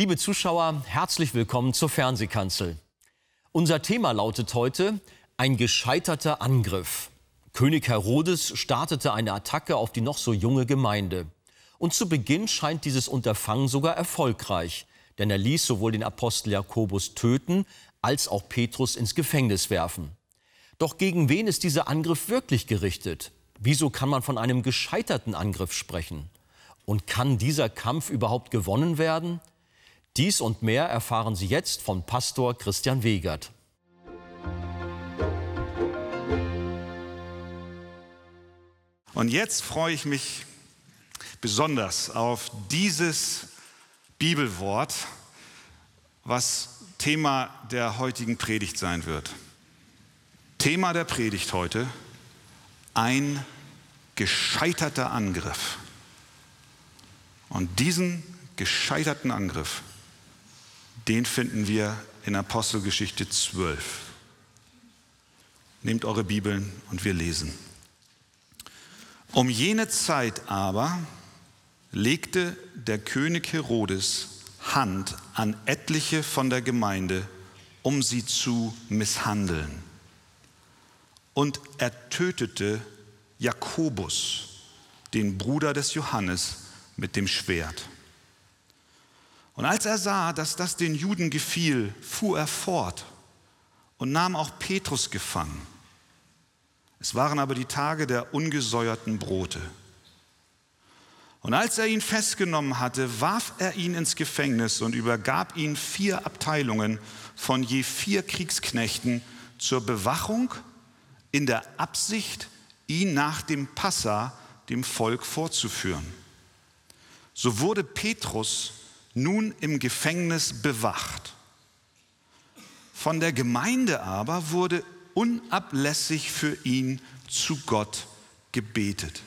Liebe Zuschauer, herzlich willkommen zur Fernsehkanzel. Unser Thema lautet heute ein gescheiterter Angriff. König Herodes startete eine Attacke auf die noch so junge Gemeinde. Und zu Beginn scheint dieses Unterfangen sogar erfolgreich, denn er ließ sowohl den Apostel Jakobus töten als auch Petrus ins Gefängnis werfen. Doch gegen wen ist dieser Angriff wirklich gerichtet? Wieso kann man von einem gescheiterten Angriff sprechen? Und kann dieser Kampf überhaupt gewonnen werden? Dies und mehr erfahren Sie jetzt von Pastor Christian Wegert. Und jetzt freue ich mich besonders auf dieses Bibelwort, was Thema der heutigen Predigt sein wird. Thema der Predigt heute, ein gescheiterter Angriff. Und diesen gescheiterten Angriff, den finden wir in Apostelgeschichte 12. Nehmt eure Bibeln und wir lesen. Um jene Zeit aber legte der König Herodes Hand an etliche von der Gemeinde, um sie zu misshandeln. Und er tötete Jakobus, den Bruder des Johannes, mit dem Schwert. Und als er sah, dass das den Juden gefiel, fuhr er fort und nahm auch Petrus gefangen. Es waren aber die Tage der ungesäuerten Brote. Und als er ihn festgenommen hatte, warf er ihn ins Gefängnis und übergab ihn vier Abteilungen von je vier Kriegsknechten zur Bewachung in der Absicht, ihn nach dem Passa dem Volk vorzuführen. So wurde Petrus nun im Gefängnis bewacht. Von der Gemeinde aber wurde unablässig für ihn zu Gott gebetet.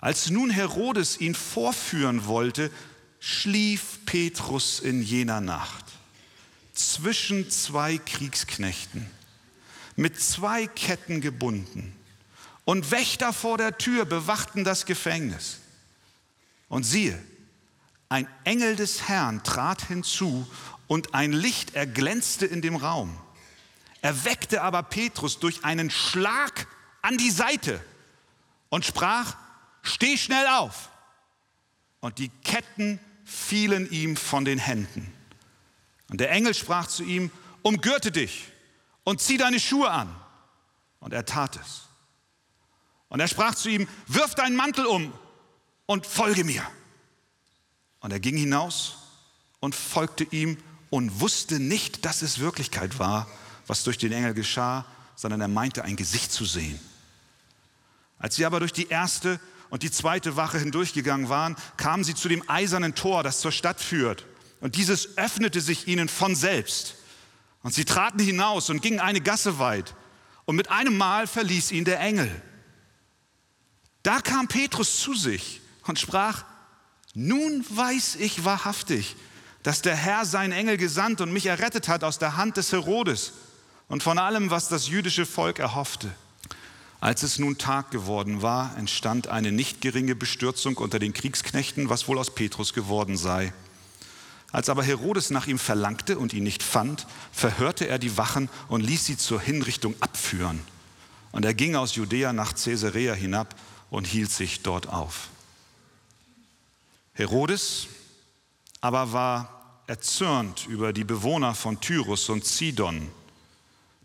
Als nun Herodes ihn vorführen wollte, schlief Petrus in jener Nacht zwischen zwei Kriegsknechten, mit zwei Ketten gebunden. Und Wächter vor der Tür bewachten das Gefängnis. Und siehe, ein Engel des Herrn trat hinzu und ein Licht erglänzte in dem Raum. Er weckte aber Petrus durch einen Schlag an die Seite und sprach, steh schnell auf. Und die Ketten fielen ihm von den Händen. Und der Engel sprach zu ihm, umgürte dich und zieh deine Schuhe an. Und er tat es. Und er sprach zu ihm, wirf deinen Mantel um und folge mir. Und er ging hinaus und folgte ihm und wusste nicht, dass es Wirklichkeit war, was durch den Engel geschah, sondern er meinte ein Gesicht zu sehen. Als sie aber durch die erste und die zweite Wache hindurchgegangen waren, kamen sie zu dem eisernen Tor, das zur Stadt führt. Und dieses öffnete sich ihnen von selbst. Und sie traten hinaus und gingen eine Gasse weit. Und mit einem Mal verließ ihn der Engel. Da kam Petrus zu sich und sprach, nun weiß ich wahrhaftig, dass der Herr seinen Engel gesandt und mich errettet hat aus der Hand des Herodes und von allem, was das jüdische Volk erhoffte. Als es nun Tag geworden war, entstand eine nicht geringe Bestürzung unter den Kriegsknechten, was wohl aus Petrus geworden sei. Als aber Herodes nach ihm verlangte und ihn nicht fand, verhörte er die Wachen und ließ sie zur Hinrichtung abführen. Und er ging aus Judäa nach Caesarea hinab und hielt sich dort auf. Herodes aber war erzürnt über die Bewohner von Tyrus und Sidon.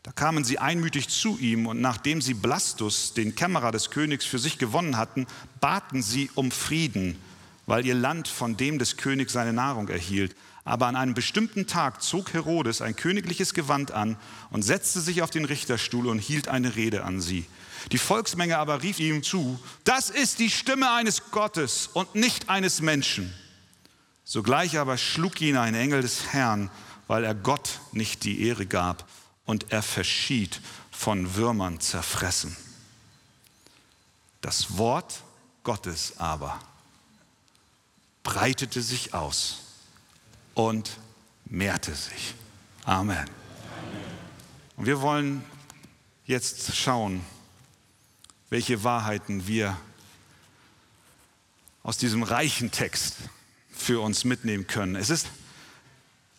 Da kamen sie einmütig zu ihm und nachdem sie Blastus, den Kämmerer des Königs, für sich gewonnen hatten, baten sie um Frieden, weil ihr Land von dem des Königs seine Nahrung erhielt. Aber an einem bestimmten Tag zog Herodes ein königliches Gewand an und setzte sich auf den Richterstuhl und hielt eine Rede an sie. Die Volksmenge aber rief ihm zu, das ist die Stimme eines Gottes und nicht eines Menschen. Sogleich aber schlug ihn ein Engel des Herrn, weil er Gott nicht die Ehre gab und er verschied von Würmern zerfressen. Das Wort Gottes aber breitete sich aus und mehrte sich. Amen. Und wir wollen jetzt schauen, welche Wahrheiten wir aus diesem reichen Text für uns mitnehmen können. Es ist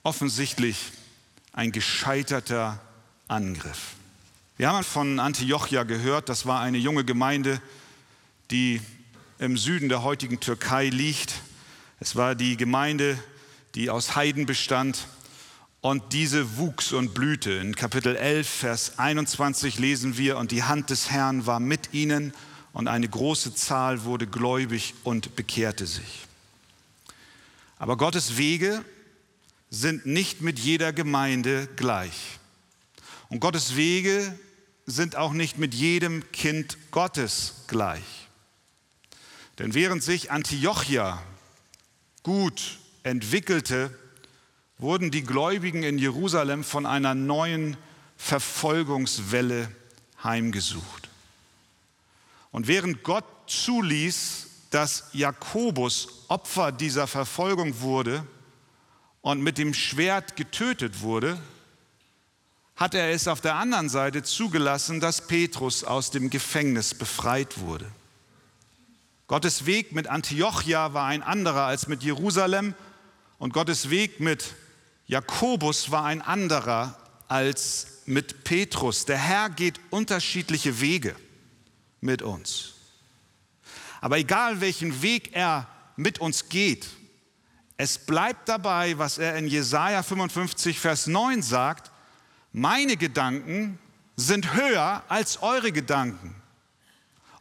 offensichtlich ein gescheiterter Angriff. Wir haben von Antiochia gehört, das war eine junge Gemeinde, die im Süden der heutigen Türkei liegt. Es war die Gemeinde, die aus Heiden bestand und diese wuchs und blühte. In Kapitel 11, Vers 21 lesen wir, und die Hand des Herrn war mit ihnen und eine große Zahl wurde gläubig und bekehrte sich. Aber Gottes Wege sind nicht mit jeder Gemeinde gleich. Und Gottes Wege sind auch nicht mit jedem Kind Gottes gleich. Denn während sich Antiochia gut entwickelte, wurden die Gläubigen in Jerusalem von einer neuen Verfolgungswelle heimgesucht. Und während Gott zuließ, dass Jakobus Opfer dieser Verfolgung wurde und mit dem Schwert getötet wurde, hat er es auf der anderen Seite zugelassen, dass Petrus aus dem Gefängnis befreit wurde. Gottes Weg mit Antiochia war ein anderer als mit Jerusalem und Gottes Weg mit Jakobus war ein anderer als mit Petrus. Der Herr geht unterschiedliche Wege mit uns. Aber egal welchen Weg er mit uns geht, es bleibt dabei, was er in Jesaja 55, Vers 9 sagt: Meine Gedanken sind höher als eure Gedanken.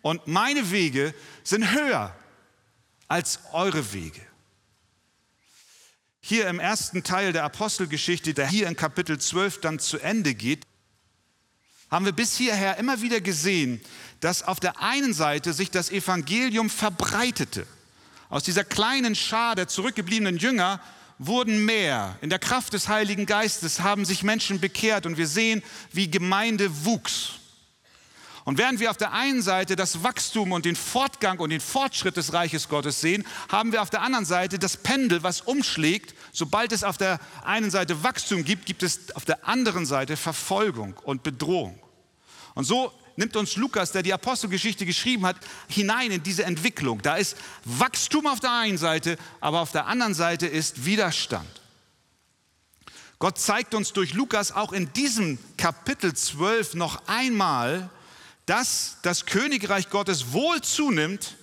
Und meine Wege sind höher als eure Wege. Hier im ersten Teil der Apostelgeschichte, der hier in Kapitel 12 dann zu Ende geht, haben wir bis hierher immer wieder gesehen, dass auf der einen Seite sich das Evangelium verbreitete. Aus dieser kleinen Schar der zurückgebliebenen Jünger wurden mehr. In der Kraft des Heiligen Geistes haben sich Menschen bekehrt und wir sehen, wie Gemeinde wuchs. Und während wir auf der einen Seite das Wachstum und den Fortgang und den Fortschritt des Reiches Gottes sehen, haben wir auf der anderen Seite das Pendel, was umschlägt. Sobald es auf der einen Seite Wachstum gibt, gibt es auf der anderen Seite Verfolgung und Bedrohung. Und so nimmt uns Lukas, der die Apostelgeschichte geschrieben hat, hinein in diese Entwicklung. Da ist Wachstum auf der einen Seite, aber auf der anderen Seite ist Widerstand. Gott zeigt uns durch Lukas auch in diesem Kapitel 12 noch einmal, dass das Königreich Gottes wohl zunimmt,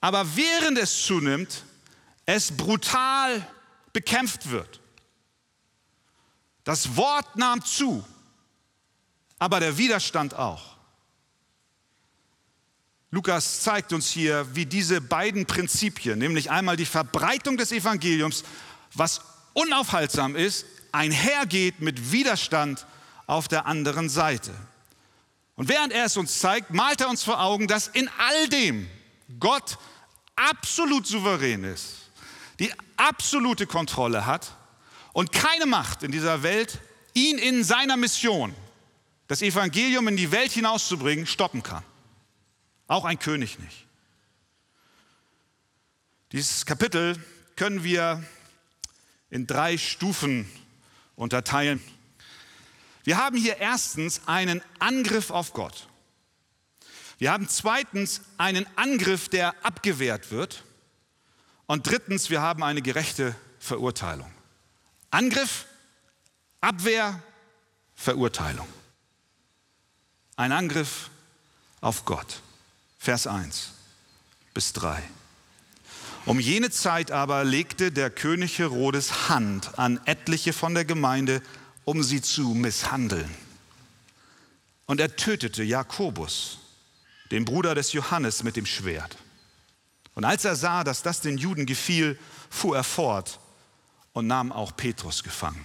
aber während es zunimmt, es brutal bekämpft wird. Das Wort nahm zu, aber der Widerstand auch. Lukas zeigt uns hier, wie diese beiden Prinzipien, nämlich einmal die Verbreitung des Evangeliums, was unaufhaltsam ist, einhergeht mit Widerstand auf der anderen Seite. Und während er es uns zeigt, malt er uns vor Augen, dass in all dem Gott absolut souverän ist, die absolute Kontrolle hat und keine Macht in dieser Welt ihn in seiner Mission, das Evangelium in die Welt hinauszubringen, stoppen kann. Auch ein König nicht. Dieses Kapitel können wir in drei Stufen unterteilen. Wir haben hier erstens einen Angriff auf Gott. Wir haben zweitens einen Angriff, der abgewehrt wird. Und drittens, wir haben eine gerechte Verurteilung. Angriff, Abwehr, Verurteilung. Ein Angriff auf Gott. Vers 1 bis 3. Um jene Zeit aber legte der König Herodes Hand an etliche von der Gemeinde, um sie zu misshandeln. Und er tötete Jakobus, den Bruder des Johannes, mit dem Schwert. Und als er sah, dass das den Juden gefiel, fuhr er fort und nahm auch Petrus gefangen.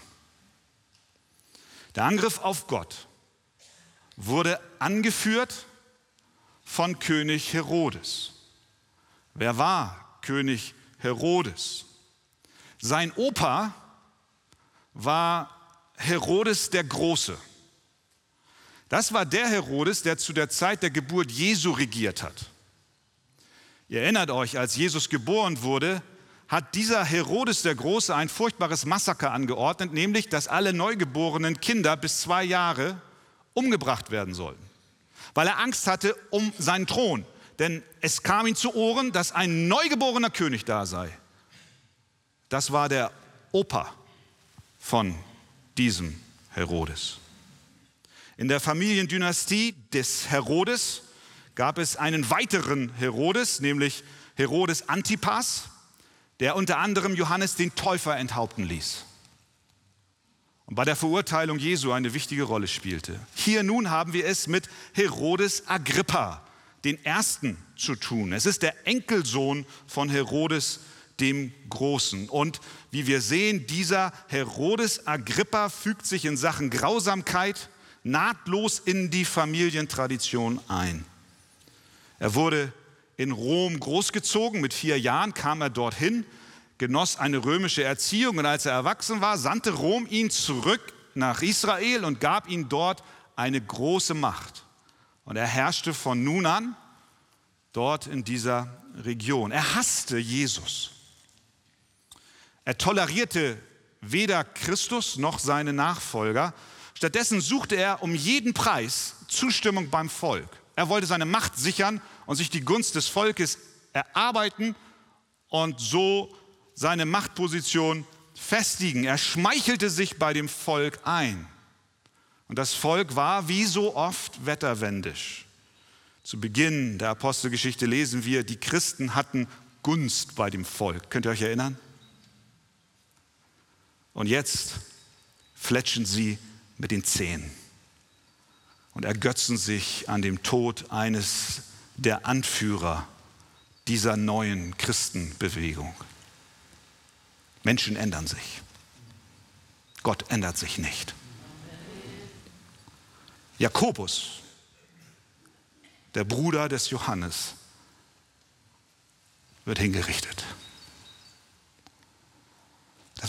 Der Angriff auf Gott wurde angeführt von König Herodes. Wer war König Herodes? Sein Opa war Herodes der Große. Das war der Herodes, der zu der Zeit der Geburt Jesu regiert hat. Ihr erinnert euch, als Jesus geboren wurde, hat dieser Herodes der Große ein furchtbares Massaker angeordnet, nämlich dass alle neugeborenen Kinder bis zwei Jahre umgebracht werden sollten weil er Angst hatte um seinen Thron. Denn es kam ihm zu Ohren, dass ein neugeborener König da sei. Das war der Opa von diesem Herodes. In der Familiendynastie des Herodes gab es einen weiteren Herodes, nämlich Herodes Antipas, der unter anderem Johannes den Täufer enthaupten ließ und bei der Verurteilung Jesu eine wichtige Rolle spielte. Hier nun haben wir es mit Herodes Agrippa, den Ersten, zu tun. Es ist der Enkelsohn von Herodes dem Großen. Und wie wir sehen, dieser Herodes Agrippa fügt sich in Sachen Grausamkeit nahtlos in die Familientradition ein. Er wurde in Rom großgezogen, mit vier Jahren kam er dorthin genoss eine römische Erziehung und als er erwachsen war, sandte Rom ihn zurück nach Israel und gab ihm dort eine große Macht. Und er herrschte von nun an dort in dieser Region. Er hasste Jesus. Er tolerierte weder Christus noch seine Nachfolger. Stattdessen suchte er um jeden Preis Zustimmung beim Volk. Er wollte seine Macht sichern und sich die Gunst des Volkes erarbeiten und so seine Machtposition festigen. Er schmeichelte sich bei dem Volk ein. Und das Volk war wie so oft wetterwendisch. Zu Beginn der Apostelgeschichte lesen wir, die Christen hatten Gunst bei dem Volk. Könnt ihr euch erinnern? Und jetzt fletschen sie mit den Zähnen und ergötzen sich an dem Tod eines der Anführer dieser neuen Christenbewegung. Menschen ändern sich. Gott ändert sich nicht. Jakobus, der Bruder des Johannes, wird hingerichtet.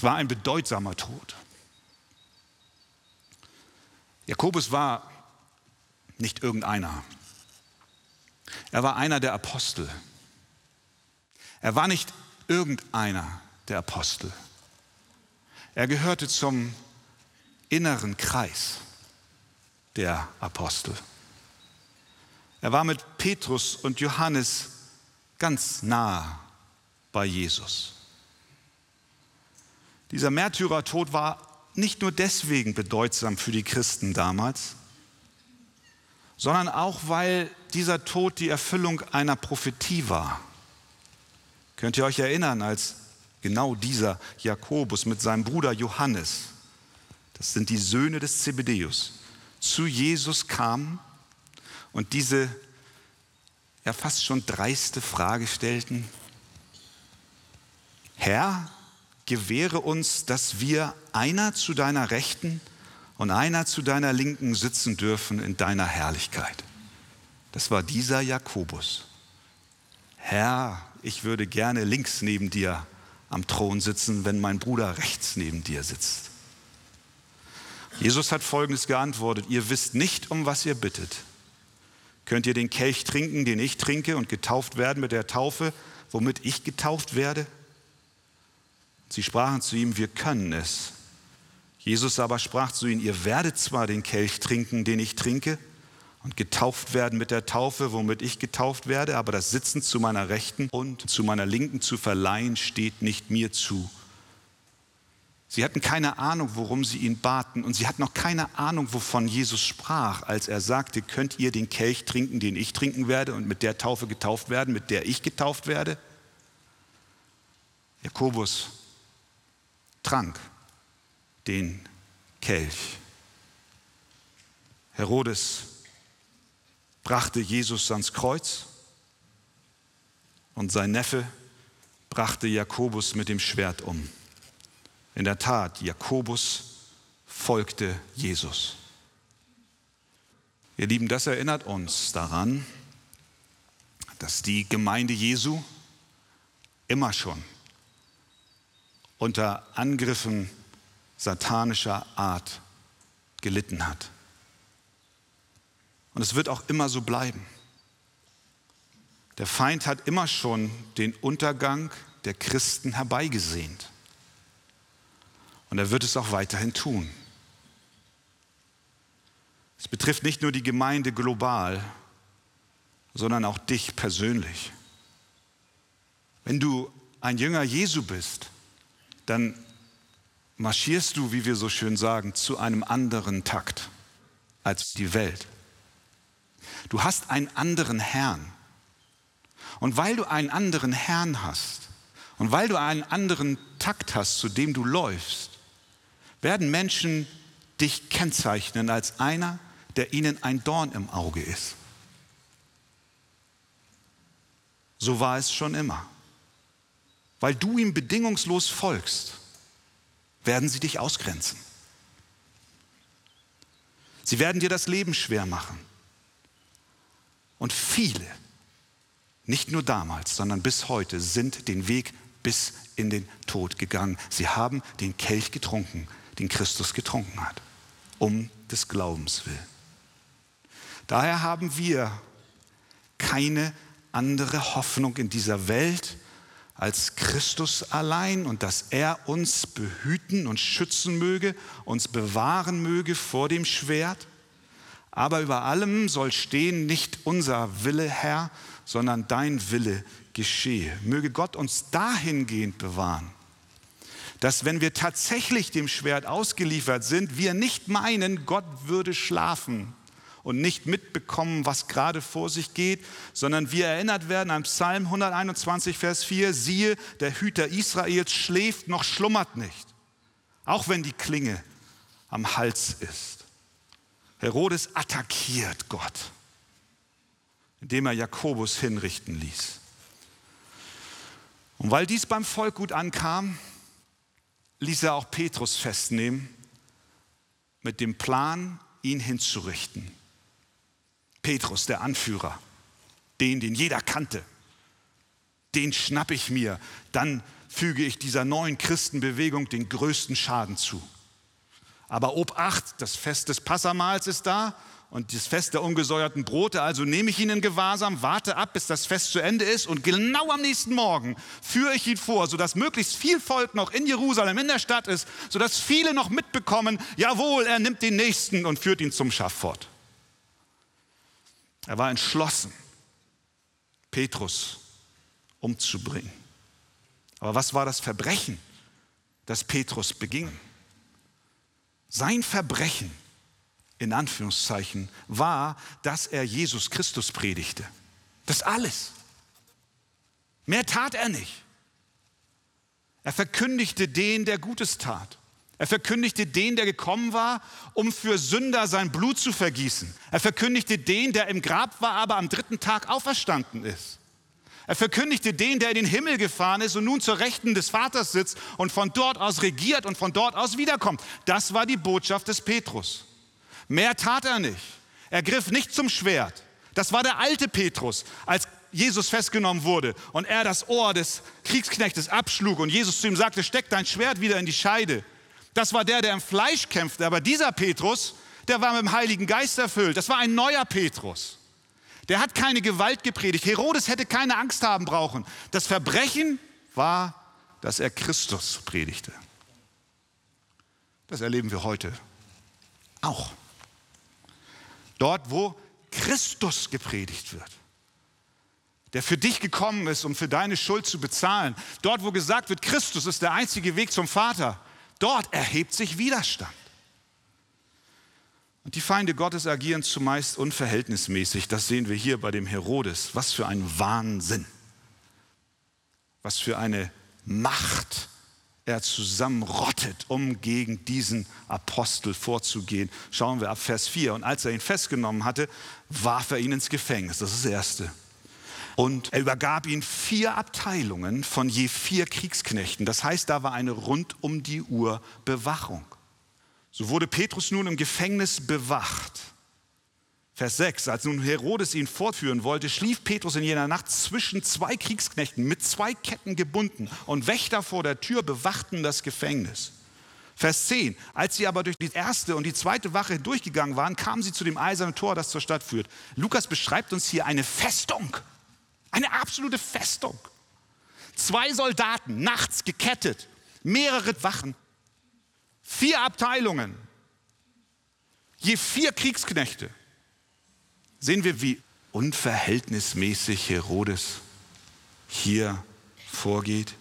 Das war ein bedeutsamer Tod. Jakobus war nicht irgendeiner. Er war einer der Apostel. Er war nicht irgendeiner der Apostel. Er gehörte zum inneren Kreis der Apostel. Er war mit Petrus und Johannes ganz nah bei Jesus. Dieser Märtyrertod war nicht nur deswegen bedeutsam für die Christen damals, sondern auch, weil dieser Tod die Erfüllung einer Prophetie war. Könnt ihr euch erinnern, als Genau dieser Jakobus mit seinem Bruder Johannes, das sind die Söhne des Zebedeus, zu Jesus kam und diese ja fast schon dreiste Frage stellten, Herr, gewähre uns, dass wir einer zu deiner Rechten und einer zu deiner Linken sitzen dürfen in deiner Herrlichkeit. Das war dieser Jakobus. Herr, ich würde gerne links neben dir am Thron sitzen, wenn mein Bruder rechts neben dir sitzt. Jesus hat Folgendes geantwortet, ihr wisst nicht, um was ihr bittet. Könnt ihr den Kelch trinken, den ich trinke, und getauft werden mit der Taufe, womit ich getauft werde? Sie sprachen zu ihm, wir können es. Jesus aber sprach zu ihnen, ihr werdet zwar den Kelch trinken, den ich trinke, und getauft werden mit der Taufe, womit ich getauft werde, aber das Sitzen zu meiner Rechten und zu meiner Linken zu verleihen, steht nicht mir zu. Sie hatten keine Ahnung, worum sie ihn baten und sie hatten auch keine Ahnung, wovon Jesus sprach, als er sagte, könnt ihr den Kelch trinken, den ich trinken werde und mit der Taufe getauft werden, mit der ich getauft werde? Jakobus trank den Kelch. Herodes brachte Jesus ans Kreuz und sein Neffe brachte Jakobus mit dem Schwert um. In der Tat, Jakobus folgte Jesus. Ihr Lieben, das erinnert uns daran, dass die Gemeinde Jesu immer schon unter Angriffen satanischer Art gelitten hat. Und es wird auch immer so bleiben. Der Feind hat immer schon den Untergang der Christen herbeigesehnt. Und er wird es auch weiterhin tun. Es betrifft nicht nur die Gemeinde global, sondern auch dich persönlich. Wenn du ein Jünger Jesu bist, dann marschierst du, wie wir so schön sagen, zu einem anderen Takt als die Welt. Du hast einen anderen Herrn. Und weil du einen anderen Herrn hast und weil du einen anderen Takt hast, zu dem du läufst, werden Menschen dich kennzeichnen als einer, der ihnen ein Dorn im Auge ist. So war es schon immer. Weil du ihm bedingungslos folgst, werden sie dich ausgrenzen. Sie werden dir das Leben schwer machen. Und viele, nicht nur damals, sondern bis heute, sind den Weg bis in den Tod gegangen. Sie haben den Kelch getrunken, den Christus getrunken hat, um des Glaubens willen. Daher haben wir keine andere Hoffnung in dieser Welt als Christus allein und dass er uns behüten und schützen möge, uns bewahren möge vor dem Schwert. Aber über allem soll stehen nicht unser Wille, Herr, sondern dein Wille geschehe. Möge Gott uns dahingehend bewahren, dass wenn wir tatsächlich dem Schwert ausgeliefert sind, wir nicht meinen, Gott würde schlafen und nicht mitbekommen, was gerade vor sich geht, sondern wir erinnert werden an Psalm 121, Vers 4, siehe, der Hüter Israels schläft noch schlummert nicht, auch wenn die Klinge am Hals ist. Herodes attackiert Gott, indem er Jakobus hinrichten ließ. Und weil dies beim Volk gut ankam, ließ er auch Petrus festnehmen mit dem Plan, ihn hinzurichten. Petrus, der Anführer, den, den jeder kannte, den schnappe ich mir, dann füge ich dieser neuen Christenbewegung den größten Schaden zu. Aber Obacht, das Fest des Passamals ist da und das Fest der ungesäuerten Brote, also nehme ich ihn in Gewahrsam, warte ab, bis das Fest zu Ende ist und genau am nächsten Morgen führe ich ihn vor, sodass möglichst viel Volk noch in Jerusalem, in der Stadt ist, sodass viele noch mitbekommen, jawohl, er nimmt den Nächsten und führt ihn zum Schafott. Er war entschlossen, Petrus umzubringen. Aber was war das Verbrechen, das Petrus beging? Sein Verbrechen, in Anführungszeichen, war, dass er Jesus Christus predigte. Das alles. Mehr tat er nicht. Er verkündigte den, der Gutes tat. Er verkündigte den, der gekommen war, um für Sünder sein Blut zu vergießen. Er verkündigte den, der im Grab war, aber am dritten Tag auferstanden ist. Er verkündigte den, der in den Himmel gefahren ist und nun zur Rechten des Vaters sitzt und von dort aus regiert und von dort aus wiederkommt. Das war die Botschaft des Petrus. Mehr tat er nicht. Er griff nicht zum Schwert. Das war der alte Petrus, als Jesus festgenommen wurde und er das Ohr des Kriegsknechtes abschlug und Jesus zu ihm sagte, steck dein Schwert wieder in die Scheide. Das war der, der im Fleisch kämpfte. Aber dieser Petrus, der war mit dem Heiligen Geist erfüllt. Das war ein neuer Petrus. Der hat keine Gewalt gepredigt. Herodes hätte keine Angst haben brauchen. Das Verbrechen war, dass er Christus predigte. Das erleben wir heute auch. Dort, wo Christus gepredigt wird, der für dich gekommen ist, um für deine Schuld zu bezahlen. Dort, wo gesagt wird, Christus ist der einzige Weg zum Vater. Dort erhebt sich Widerstand. Und die Feinde Gottes agieren zumeist unverhältnismäßig. Das sehen wir hier bei dem Herodes. Was für ein Wahnsinn. Was für eine Macht er zusammenrottet, um gegen diesen Apostel vorzugehen. Schauen wir ab Vers 4. Und als er ihn festgenommen hatte, warf er ihn ins Gefängnis. Das ist das Erste. Und er übergab ihn vier Abteilungen von je vier Kriegsknechten. Das heißt, da war eine rund um die Uhr Bewachung. So wurde Petrus nun im Gefängnis bewacht. Vers 6, als nun Herodes ihn fortführen wollte, schlief Petrus in jener Nacht zwischen zwei Kriegsknechten mit zwei Ketten gebunden und Wächter vor der Tür bewachten das Gefängnis. Vers 10, als sie aber durch die erste und die zweite Wache durchgegangen waren, kamen sie zu dem eisernen Tor, das zur Stadt führt. Lukas beschreibt uns hier eine Festung. Eine absolute Festung. Zwei Soldaten, nachts gekettet, mehrere Wachen, vier Abteilungen, je vier Kriegsknechte. Sehen wir, wie unverhältnismäßig Herodes hier vorgeht.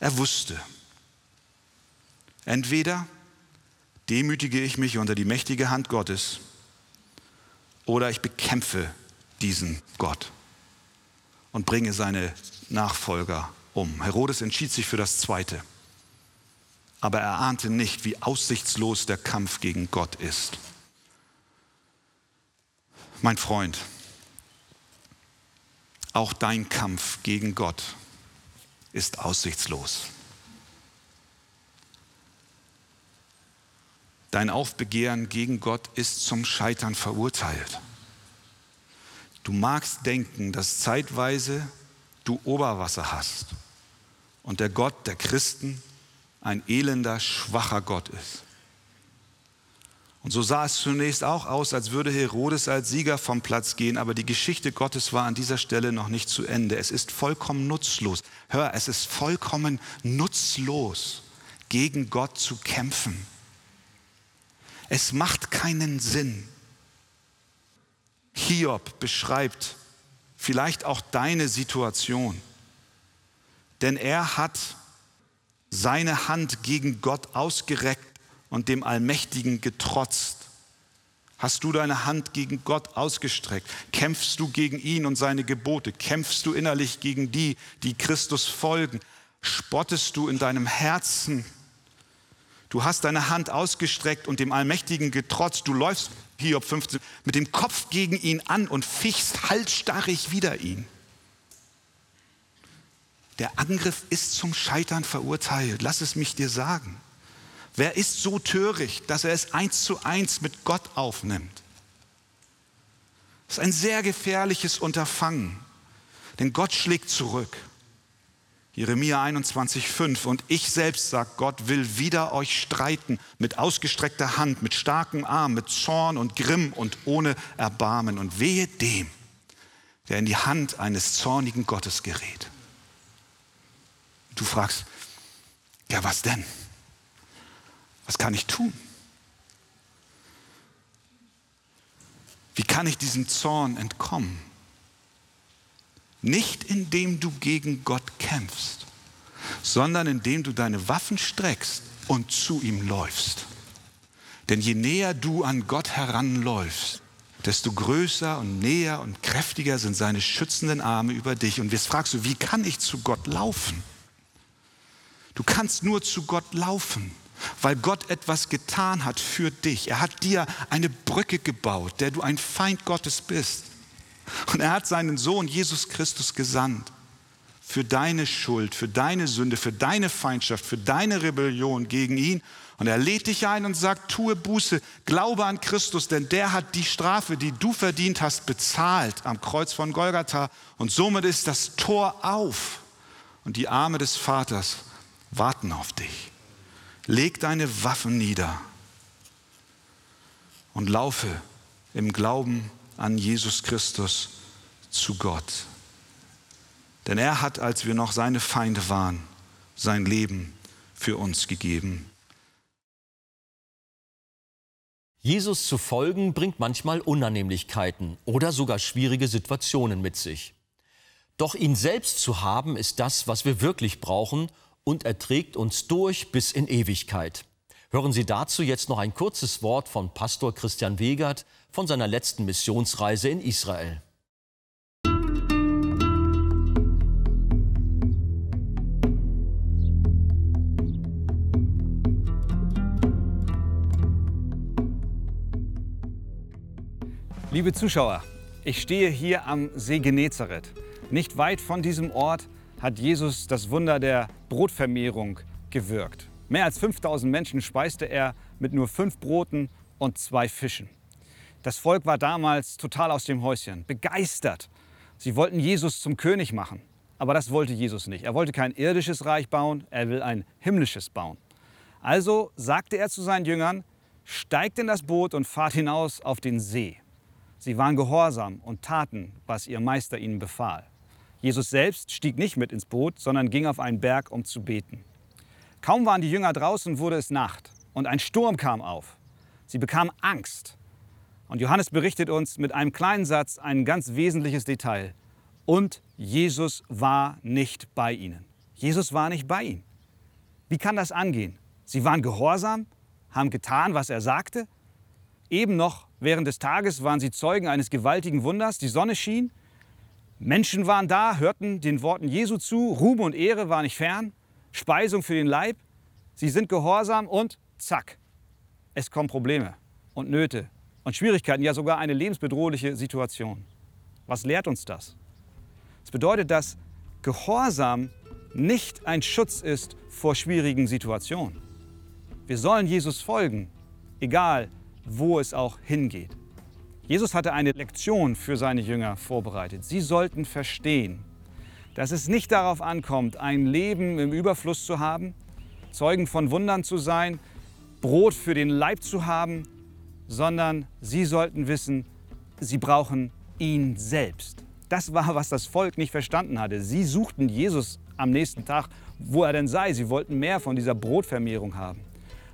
Er wusste, entweder demütige ich mich unter die mächtige Hand Gottes oder ich bekämpfe diesen Gott und bringe seine Nachfolger um. Herodes entschied sich für das Zweite, aber er ahnte nicht, wie aussichtslos der Kampf gegen Gott ist. Mein Freund, auch dein Kampf gegen Gott ist aussichtslos. Dein Aufbegehren gegen Gott ist zum Scheitern verurteilt. Du magst denken, dass zeitweise du Oberwasser hast und der Gott der Christen ein elender, schwacher Gott ist. Und so sah es zunächst auch aus, als würde Herodes als Sieger vom Platz gehen, aber die Geschichte Gottes war an dieser Stelle noch nicht zu Ende. Es ist vollkommen nutzlos. Hör, es ist vollkommen nutzlos, gegen Gott zu kämpfen. Es macht keinen Sinn. Hiob beschreibt vielleicht auch deine Situation, denn er hat seine Hand gegen Gott ausgereckt und dem Allmächtigen getrotzt. Hast du deine Hand gegen Gott ausgestreckt? Kämpfst du gegen ihn und seine Gebote? Kämpfst du innerlich gegen die, die Christus folgen? Spottest du in deinem Herzen Du hast deine Hand ausgestreckt und dem Allmächtigen getrotzt. Du läufst, Hiob 15, mit dem Kopf gegen ihn an und fichst halsstarrig wider ihn. Der Angriff ist zum Scheitern verurteilt. Lass es mich dir sagen. Wer ist so töricht, dass er es eins zu eins mit Gott aufnimmt? Das ist ein sehr gefährliches Unterfangen, denn Gott schlägt zurück. Jeremia 21,5 und ich selbst, sagt Gott, will wieder euch streiten mit ausgestreckter Hand, mit starkem Arm, mit Zorn und Grimm und ohne Erbarmen. Und wehe dem, der in die Hand eines zornigen Gottes gerät. Du fragst, ja was denn? Was kann ich tun? Wie kann ich diesem Zorn entkommen? Nicht indem du gegen Gott kämpfst, sondern indem du deine Waffen streckst und zu ihm läufst. Denn je näher du an Gott heranläufst, desto größer und näher und kräftiger sind seine schützenden Arme über dich. Und jetzt fragst du, wie kann ich zu Gott laufen? Du kannst nur zu Gott laufen, weil Gott etwas getan hat für dich. Er hat dir eine Brücke gebaut, der du ein Feind Gottes bist. Und er hat seinen Sohn Jesus Christus gesandt für deine Schuld, für deine Sünde, für deine Feindschaft, für deine Rebellion gegen ihn. Und er lädt dich ein und sagt, tue Buße, glaube an Christus, denn der hat die Strafe, die du verdient hast, bezahlt am Kreuz von Golgatha. Und somit ist das Tor auf. Und die Arme des Vaters warten auf dich. Leg deine Waffen nieder und laufe im Glauben an Jesus Christus zu Gott. Denn er hat, als wir noch seine Feinde waren, sein Leben für uns gegeben. Jesus zu folgen bringt manchmal Unannehmlichkeiten oder sogar schwierige Situationen mit sich. Doch ihn selbst zu haben, ist das, was wir wirklich brauchen und er trägt uns durch bis in Ewigkeit. Hören Sie dazu jetzt noch ein kurzes Wort von Pastor Christian Wegert von seiner letzten Missionsreise in Israel. Liebe Zuschauer, ich stehe hier am See Genezareth. Nicht weit von diesem Ort hat Jesus das Wunder der Brotvermehrung gewirkt. Mehr als 5000 Menschen speiste er mit nur fünf Broten und zwei Fischen. Das Volk war damals total aus dem Häuschen, begeistert. Sie wollten Jesus zum König machen. Aber das wollte Jesus nicht. Er wollte kein irdisches Reich bauen, er will ein himmlisches bauen. Also sagte er zu seinen Jüngern, steigt in das Boot und fahrt hinaus auf den See. Sie waren gehorsam und taten, was ihr Meister ihnen befahl. Jesus selbst stieg nicht mit ins Boot, sondern ging auf einen Berg, um zu beten. Kaum waren die Jünger draußen, wurde es Nacht und ein Sturm kam auf. Sie bekamen Angst. Und Johannes berichtet uns mit einem kleinen Satz ein ganz wesentliches Detail. Und Jesus war nicht bei ihnen. Jesus war nicht bei ihnen. Wie kann das angehen? Sie waren gehorsam, haben getan, was er sagte. Eben noch während des Tages waren sie Zeugen eines gewaltigen Wunders. Die Sonne schien, Menschen waren da, hörten den Worten Jesu zu, Ruhm und Ehre war nicht fern, Speisung für den Leib. Sie sind gehorsam und zack, es kommen Probleme und Nöte und Schwierigkeiten, ja sogar eine lebensbedrohliche Situation. Was lehrt uns das? Es bedeutet, dass Gehorsam nicht ein Schutz ist vor schwierigen Situationen. Wir sollen Jesus folgen, egal wo es auch hingeht. Jesus hatte eine Lektion für seine Jünger vorbereitet. Sie sollten verstehen, dass es nicht darauf ankommt, ein Leben im Überfluss zu haben, Zeugen von Wundern zu sein, Brot für den Leib zu haben, sondern sie sollten wissen, sie brauchen ihn selbst. Das war, was das Volk nicht verstanden hatte. Sie suchten Jesus am nächsten Tag, wo er denn sei. Sie wollten mehr von dieser Brotvermehrung haben.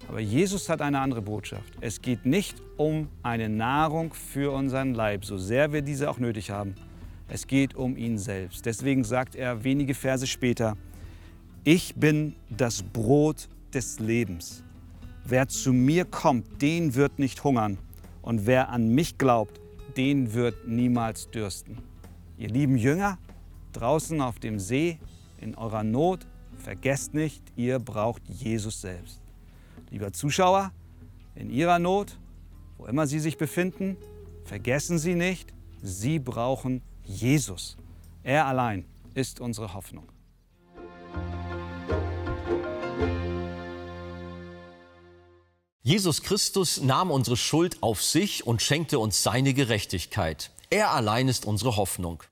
Aber Jesus hat eine andere Botschaft. Es geht nicht um eine Nahrung für unseren Leib, so sehr wir diese auch nötig haben. Es geht um ihn selbst. Deswegen sagt er wenige Verse später, ich bin das Brot des Lebens. Wer zu mir kommt, den wird nicht hungern. Und wer an mich glaubt, den wird niemals dürsten. Ihr lieben Jünger, draußen auf dem See, in eurer Not, vergesst nicht, ihr braucht Jesus selbst. Lieber Zuschauer, in Ihrer Not, wo immer Sie sich befinden, vergessen Sie nicht, Sie brauchen Jesus. Er allein ist unsere Hoffnung. Jesus Christus nahm unsere Schuld auf sich und schenkte uns seine Gerechtigkeit. Er allein ist unsere Hoffnung.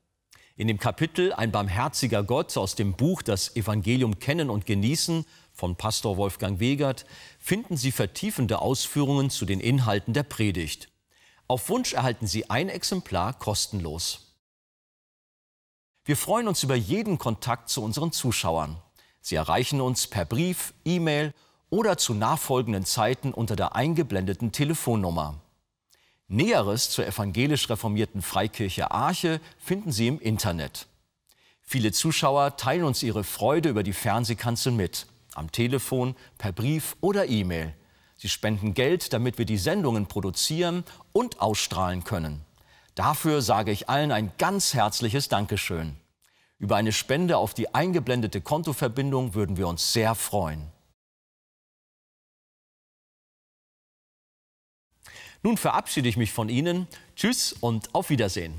In dem Kapitel Ein barmherziger Gott aus dem Buch Das Evangelium kennen und genießen von Pastor Wolfgang Wegert finden Sie vertiefende Ausführungen zu den Inhalten der Predigt. Auf Wunsch erhalten Sie ein Exemplar kostenlos. Wir freuen uns über jeden Kontakt zu unseren Zuschauern. Sie erreichen uns per Brief, E-Mail oder zu nachfolgenden Zeiten unter der eingeblendeten Telefonnummer. Näheres zur evangelisch reformierten Freikirche Arche finden Sie im Internet. Viele Zuschauer teilen uns ihre Freude über die Fernsehkanzel mit am Telefon, per Brief oder E-Mail. Sie spenden Geld, damit wir die Sendungen produzieren und ausstrahlen können. Dafür sage ich allen ein ganz herzliches Dankeschön. Über eine Spende auf die eingeblendete Kontoverbindung würden wir uns sehr freuen. Nun verabschiede ich mich von Ihnen. Tschüss und auf Wiedersehen.